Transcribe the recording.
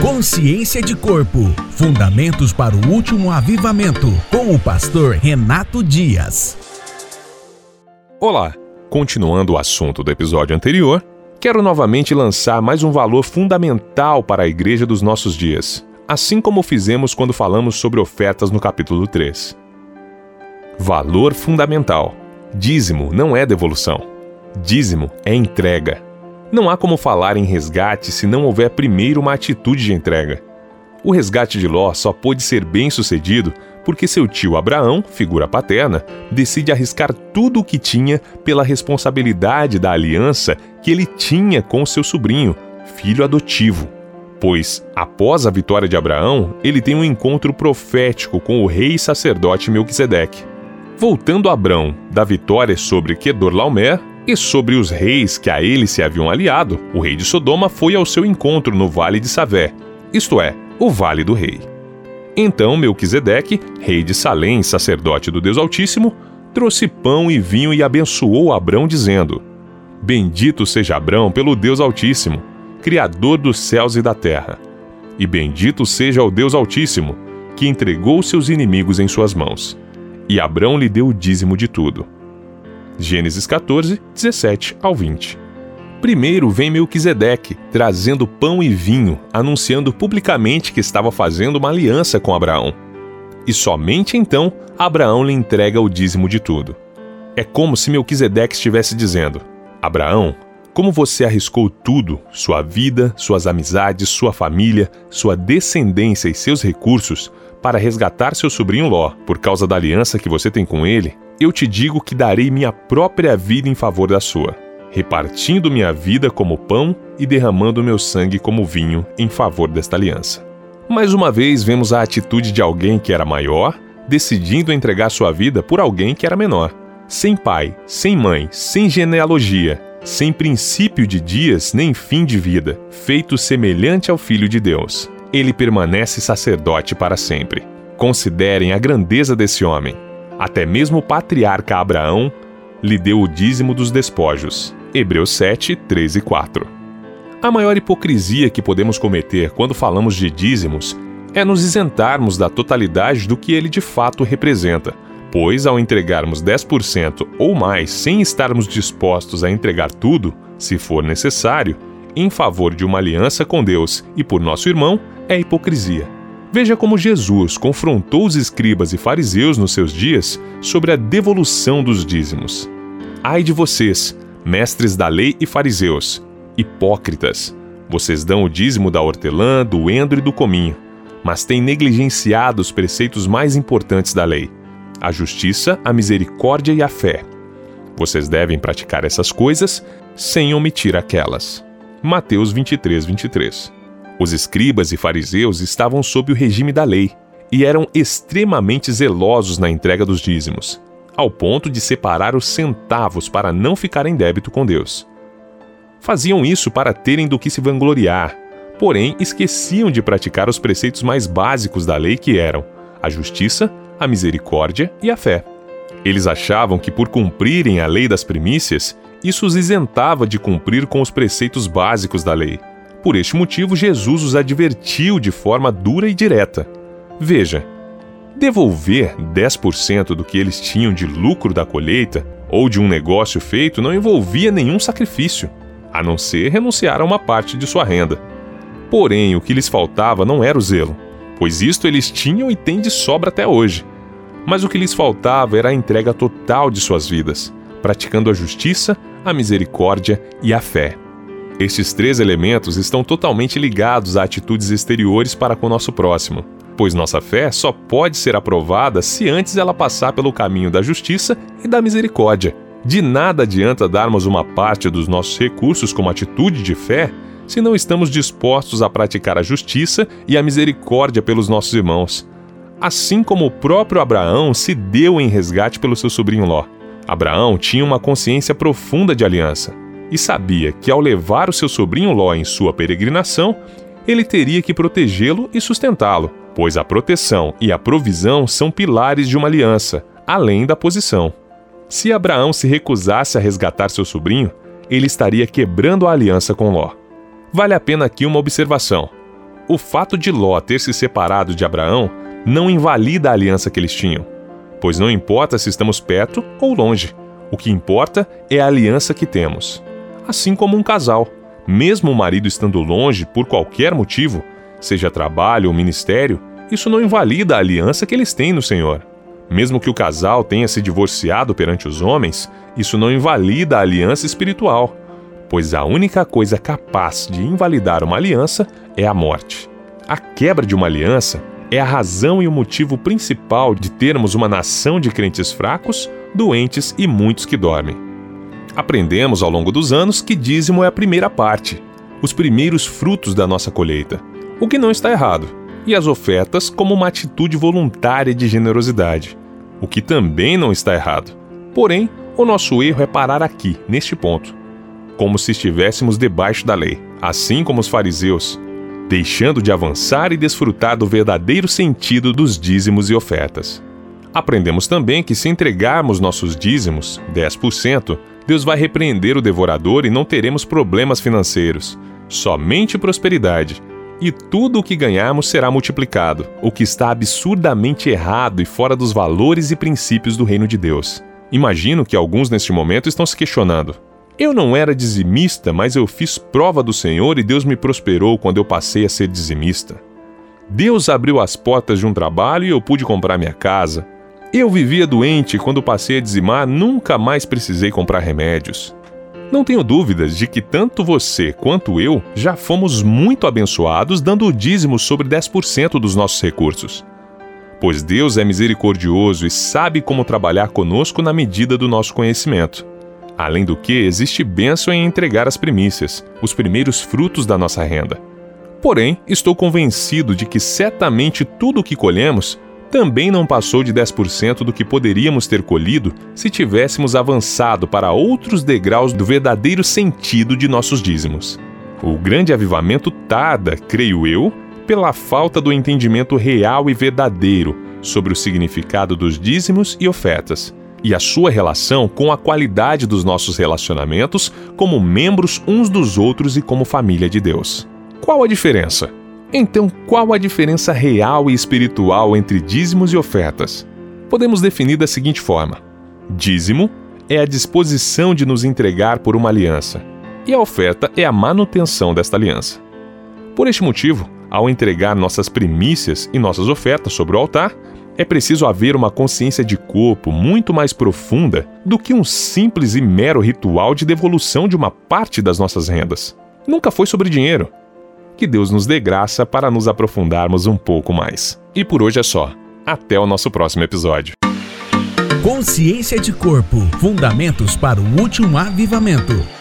Consciência de Corpo Fundamentos para o Último Avivamento, com o pastor Renato Dias. Olá, continuando o assunto do episódio anterior, quero novamente lançar mais um valor fundamental para a igreja dos nossos dias, assim como fizemos quando falamos sobre ofertas no capítulo 3. Valor fundamental: dízimo não é devolução, dízimo é entrega. Não há como falar em resgate se não houver primeiro uma atitude de entrega. O resgate de Ló só pôde ser bem sucedido porque seu tio Abraão, figura paterna, decide arriscar tudo o que tinha pela responsabilidade da aliança que ele tinha com seu sobrinho, filho adotivo. Pois, após a vitória de Abraão, ele tem um encontro profético com o rei sacerdote Melquisedeque. Voltando a Abrão da vitória sobre Kedorlaomer, e sobre os reis que a ele se haviam aliado, o rei de Sodoma foi ao seu encontro no vale de Savé, isto é, o vale do rei. Então Melquisedeque, rei de Salém, sacerdote do Deus Altíssimo, trouxe pão e vinho e abençoou Abrão, dizendo: Bendito seja Abrão pelo Deus Altíssimo, Criador dos céus e da terra. E bendito seja o Deus Altíssimo, que entregou seus inimigos em suas mãos. E Abrão lhe deu o dízimo de tudo. Gênesis 14, 17 ao 20. Primeiro vem Melquisedeque, trazendo pão e vinho, anunciando publicamente que estava fazendo uma aliança com Abraão. E somente então Abraão lhe entrega o dízimo de tudo. É como se Melquisedeque estivesse dizendo: Abraão, como você arriscou tudo, sua vida, suas amizades, sua família, sua descendência e seus recursos, para resgatar seu sobrinho Ló, por causa da aliança que você tem com ele, eu te digo que darei minha própria vida em favor da sua, repartindo minha vida como pão e derramando meu sangue como vinho em favor desta aliança. Mais uma vez vemos a atitude de alguém que era maior, decidindo entregar sua vida por alguém que era menor. Sem pai, sem mãe, sem genealogia, sem princípio de dias nem fim de vida, feito semelhante ao Filho de Deus. Ele permanece sacerdote para sempre. Considerem a grandeza desse homem até mesmo o patriarca Abraão lhe deu o dízimo dos despojos. Hebreus 7, 3 e 4. A maior hipocrisia que podemos cometer quando falamos de dízimos é nos isentarmos da totalidade do que ele de fato representa, pois ao entregarmos 10% ou mais sem estarmos dispostos a entregar tudo, se for necessário, em favor de uma aliança com Deus e por nosso irmão, é hipocrisia. Veja como Jesus confrontou os escribas e fariseus nos seus dias sobre a devolução dos dízimos. Ai de vocês, mestres da lei e fariseus, hipócritas! Vocês dão o dízimo da hortelã, do endro e do cominho, mas têm negligenciado os preceitos mais importantes da lei: a justiça, a misericórdia e a fé. Vocês devem praticar essas coisas sem omitir aquelas. Mateus 23, 23. Os escribas e fariseus estavam sob o regime da lei e eram extremamente zelosos na entrega dos dízimos, ao ponto de separar os centavos para não ficar em débito com Deus. Faziam isso para terem do que se vangloriar, porém esqueciam de praticar os preceitos mais básicos da lei que eram a justiça, a misericórdia e a fé. Eles achavam que por cumprirem a lei das primícias, isso os isentava de cumprir com os preceitos básicos da lei. Por este motivo, Jesus os advertiu de forma dura e direta. Veja, devolver 10% do que eles tinham de lucro da colheita ou de um negócio feito não envolvia nenhum sacrifício, a não ser renunciar a uma parte de sua renda. Porém, o que lhes faltava não era o zelo, pois isto eles tinham e têm de sobra até hoje. Mas o que lhes faltava era a entrega total de suas vidas, praticando a justiça, a misericórdia e a fé. Estes três elementos estão totalmente ligados a atitudes exteriores para com o nosso próximo, pois nossa fé só pode ser aprovada se antes ela passar pelo caminho da justiça e da misericórdia. De nada adianta darmos uma parte dos nossos recursos como atitude de fé se não estamos dispostos a praticar a justiça e a misericórdia pelos nossos irmãos. Assim como o próprio Abraão se deu em resgate pelo seu sobrinho Ló. Abraão tinha uma consciência profunda de aliança e sabia que ao levar o seu sobrinho Ló em sua peregrinação, ele teria que protegê-lo e sustentá-lo, pois a proteção e a provisão são pilares de uma aliança, além da posição. Se Abraão se recusasse a resgatar seu sobrinho, ele estaria quebrando a aliança com Ló. Vale a pena aqui uma observação. o fato de Ló ter se separado de Abraão não invalida a aliança que eles tinham, pois não importa se estamos perto ou longe, o que importa é a aliança que temos. Assim como um casal, mesmo o marido estando longe por qualquer motivo, seja trabalho ou ministério, isso não invalida a aliança que eles têm no Senhor. Mesmo que o casal tenha se divorciado perante os homens, isso não invalida a aliança espiritual, pois a única coisa capaz de invalidar uma aliança é a morte. A quebra de uma aliança é a razão e o motivo principal de termos uma nação de crentes fracos, doentes e muitos que dormem. Aprendemos ao longo dos anos que dízimo é a primeira parte, os primeiros frutos da nossa colheita, o que não está errado, e as ofertas como uma atitude voluntária de generosidade, o que também não está errado. Porém, o nosso erro é parar aqui, neste ponto, como se estivéssemos debaixo da lei, assim como os fariseus, deixando de avançar e desfrutar do verdadeiro sentido dos dízimos e ofertas. Aprendemos também que se entregarmos nossos dízimos, 10%, Deus vai repreender o devorador e não teremos problemas financeiros, somente prosperidade. E tudo o que ganharmos será multiplicado, o que está absurdamente errado e fora dos valores e princípios do reino de Deus. Imagino que alguns neste momento estão se questionando: eu não era dizimista, mas eu fiz prova do Senhor e Deus me prosperou quando eu passei a ser dizimista. Deus abriu as portas de um trabalho e eu pude comprar minha casa. Eu vivia doente e quando passei a dizimar nunca mais precisei comprar remédios. Não tenho dúvidas de que tanto você quanto eu já fomos muito abençoados dando o dízimo sobre 10% dos nossos recursos. Pois Deus é misericordioso e sabe como trabalhar conosco na medida do nosso conhecimento. Além do que, existe bênção em entregar as primícias, os primeiros frutos da nossa renda. Porém, estou convencido de que certamente tudo o que colhemos também não passou de 10% do que poderíamos ter colhido se tivéssemos avançado para outros degraus do verdadeiro sentido de nossos dízimos. O grande avivamento tarda, creio eu, pela falta do entendimento real e verdadeiro sobre o significado dos dízimos e ofertas, e a sua relação com a qualidade dos nossos relacionamentos como membros uns dos outros e como família de Deus. Qual a diferença? Então, qual a diferença real e espiritual entre dízimos e ofertas? Podemos definir da seguinte forma: dízimo é a disposição de nos entregar por uma aliança, e a oferta é a manutenção desta aliança. Por este motivo, ao entregar nossas primícias e nossas ofertas sobre o altar, é preciso haver uma consciência de corpo muito mais profunda do que um simples e mero ritual de devolução de uma parte das nossas rendas. Nunca foi sobre dinheiro, que Deus nos dê graça para nos aprofundarmos um pouco mais. E por hoje é só. Até o nosso próximo episódio. Consciência de Corpo Fundamentos para o Último Avivamento.